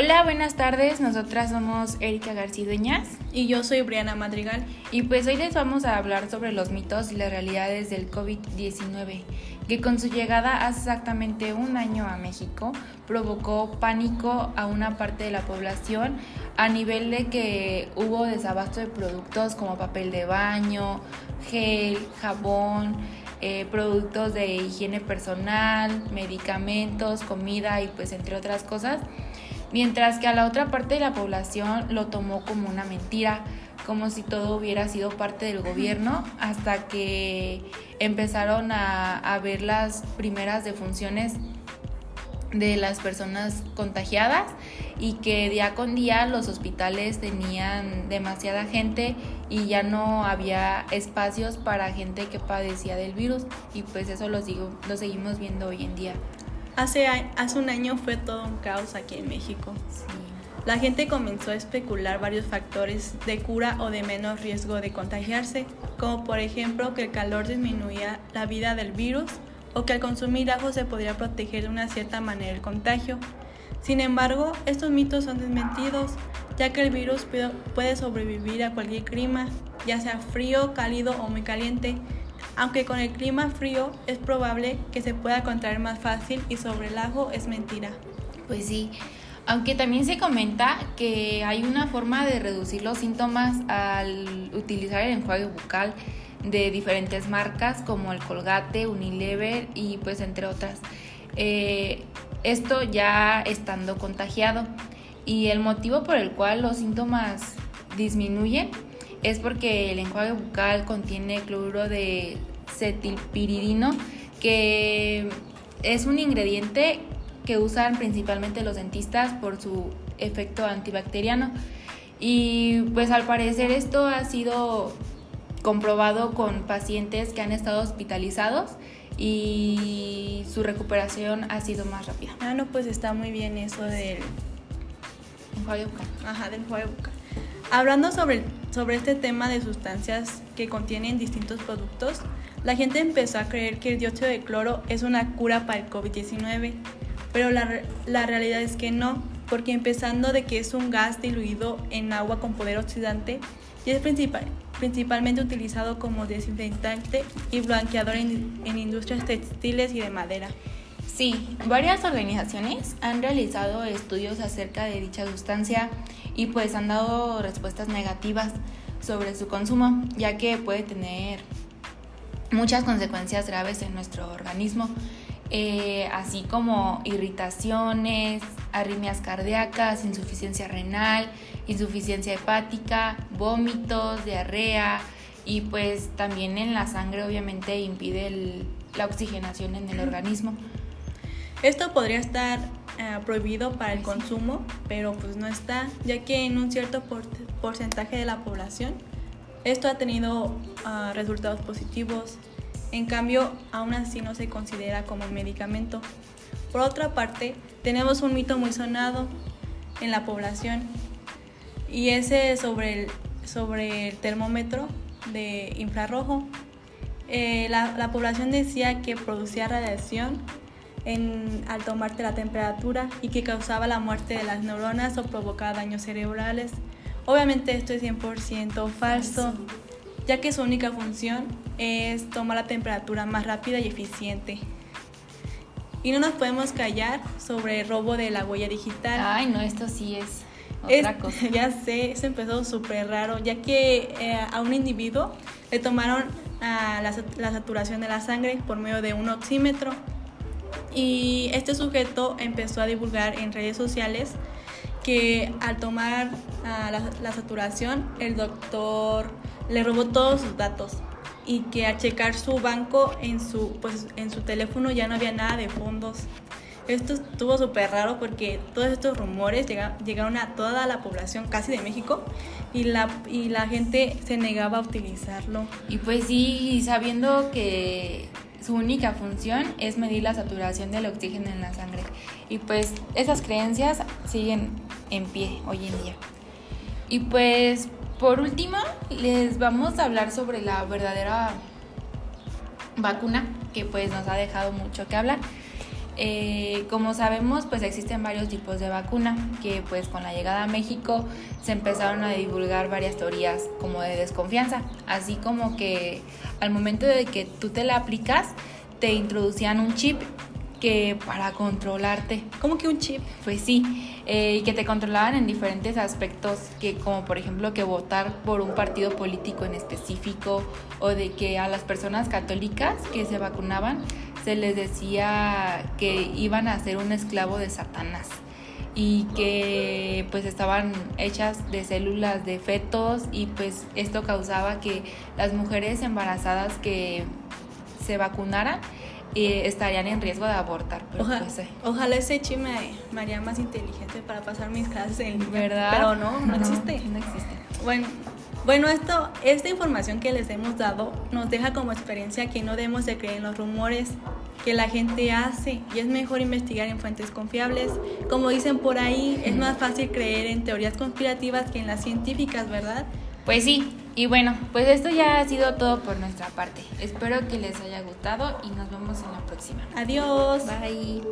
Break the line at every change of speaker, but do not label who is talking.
Hola, buenas tardes. Nosotras somos Erika García Dueñas.
Y yo soy Briana Madrigal.
Y pues hoy les vamos a hablar sobre los mitos y las realidades del COVID-19, que con su llegada hace exactamente un año a México provocó pánico a una parte de la población a nivel de que hubo desabasto de productos como papel de baño, gel, jabón, eh, productos de higiene personal, medicamentos, comida y pues entre otras cosas mientras que a la otra parte de la población lo tomó como una mentira, como si todo hubiera sido parte del gobierno, hasta que empezaron a, ver las primeras defunciones de las personas contagiadas y que día con día los hospitales tenían demasiada gente y ya no había espacios para gente que padecía del virus y pues eso lo, sigo, lo seguimos viendo hoy en día.
Hace, hace un año fue todo un caos aquí en México. La gente comenzó a especular varios factores de cura o de menos riesgo de contagiarse, como por ejemplo que el calor disminuía la vida del virus o que al consumir ajo se podría proteger de una cierta manera el contagio. Sin embargo, estos mitos son desmentidos, ya que el virus puede sobrevivir a cualquier clima, ya sea frío, cálido o muy caliente, aunque con el clima frío es probable que se pueda contraer más fácil y sobre el ajo es mentira.
Pues sí, aunque también se comenta que hay una forma de reducir los síntomas al utilizar el enjuague bucal de diferentes marcas como el Colgate, Unilever y pues entre otras. Eh, esto ya estando contagiado y el motivo por el cual los síntomas disminuyen es porque el enjuague bucal contiene cloruro de cetilpiridino, que es un ingrediente que usan principalmente los dentistas por su efecto antibacteriano. Y pues al parecer esto ha sido comprobado con pacientes que han estado hospitalizados y su recuperación ha sido más rápida.
Ah, no, pues está muy bien eso del
enjuague bucal.
Ajá, del enjuague bucal. Hablando sobre, sobre este tema de sustancias que contienen distintos productos, la gente empezó a creer que el dióxido de cloro es una cura para el COVID-19, pero la, la, realidad es que no, porque empezando de que es un gas diluido en agua con poder oxidante y es principal, principalmente utilizado como desinfectante y blanqueador en, en industrias textiles y de madera.
Sí, varias organizaciones han realizado estudios acerca de dicha sustancia y pues han dado respuestas negativas sobre su consumo, ya que puede tener muchas consecuencias graves en nuestro organismo, eh, así como irritaciones, arritmias cardíacas, insuficiencia renal, insuficiencia hepática, vómitos, diarrea y pues también en la sangre obviamente impide la oxigenación en el organismo.
Esto podría estar eh, prohibido para el consumo, pero pues no está, ya que en un cierto porcentaje de la población esto ha tenido ah, resultados positivos. En cambio, aún así no se considera como un medicamento. Por otra parte, tenemos un mito muy sonado en la población y ese sobre el, sobre el termómetro de infrarrojo. Eh, la, la población decía que producía radiación al tomarte la temperatura y que causaba la muerte de las neuronas o provocaba daños cerebrales. Obviamente esto es 100% falso, ya que su única función es tomar la temperatura más rápida y eficiente. Y no nos podemos callar sobre el robo de la huella digital.
Ay, no, esto sí es otra cosa.
Ya sé, eso empezó súper raro, ya que eh, a un individuo le tomaron ah, la, la saturación de la sangre por medio de un oxímetro y este sujeto empezó a divulgar en redes sociales que al tomar ah, la, saturación el doctor le robó todos sus datos y que al checar su banco en su, pues, en su teléfono ya no había nada de fondos. Esto estuvo súper raro porque todos estos rumores llegaron a toda la población casi de México y la, y la gente se negaba a utilizarlo.
Y pues sí, sabiendo que su única función es medir la saturación del oxígeno en la sangre. Y pues esas creencias siguen en pie hoy en día. Y pues por último les vamos a hablar sobre la verdadera vacuna que pues nos ha dejado mucho que hablar. Eh, como sabemos, pues existen varios tipos de vacuna que pues con la llegada a México se empezaron a divulgar varias teorías como de desconfianza, así como que al momento de que tú te la aplicas te introducían un chip que para controlarte.
¿Cómo que un chip?
Pues sí, eh, que te controlaban en diferentes aspectos, que como por ejemplo que votar por un partido político en específico o de que a las personas católicas que se vacunaban se les decía que iban a ser un esclavo de Satanás y que pues estaban hechas de células de fetos y pues esto causaba que las mujeres embarazadas que se vacunaran eh, estarían en riesgo de abortar.
Pues, eh. Ojalá ese chip me, haría más inteligente para pasar mis clases en
¿Verdad?
Pero no, no, existe.
No existe.
Bueno, bueno, esto, esta información que les hemos dado nos deja como experiencia que no debemos de creer en los rumores que la gente hace y es mejor investigar en fuentes confiables. Como dicen por ahí, es más fácil creer en teorías conspirativas que en las científicas, ¿verdad?
Pues sí, y bueno, pues esto ya ha sido todo por nuestra parte. Espero que les haya gustado y nos vemos en la próxima.
Adiós.
Bye.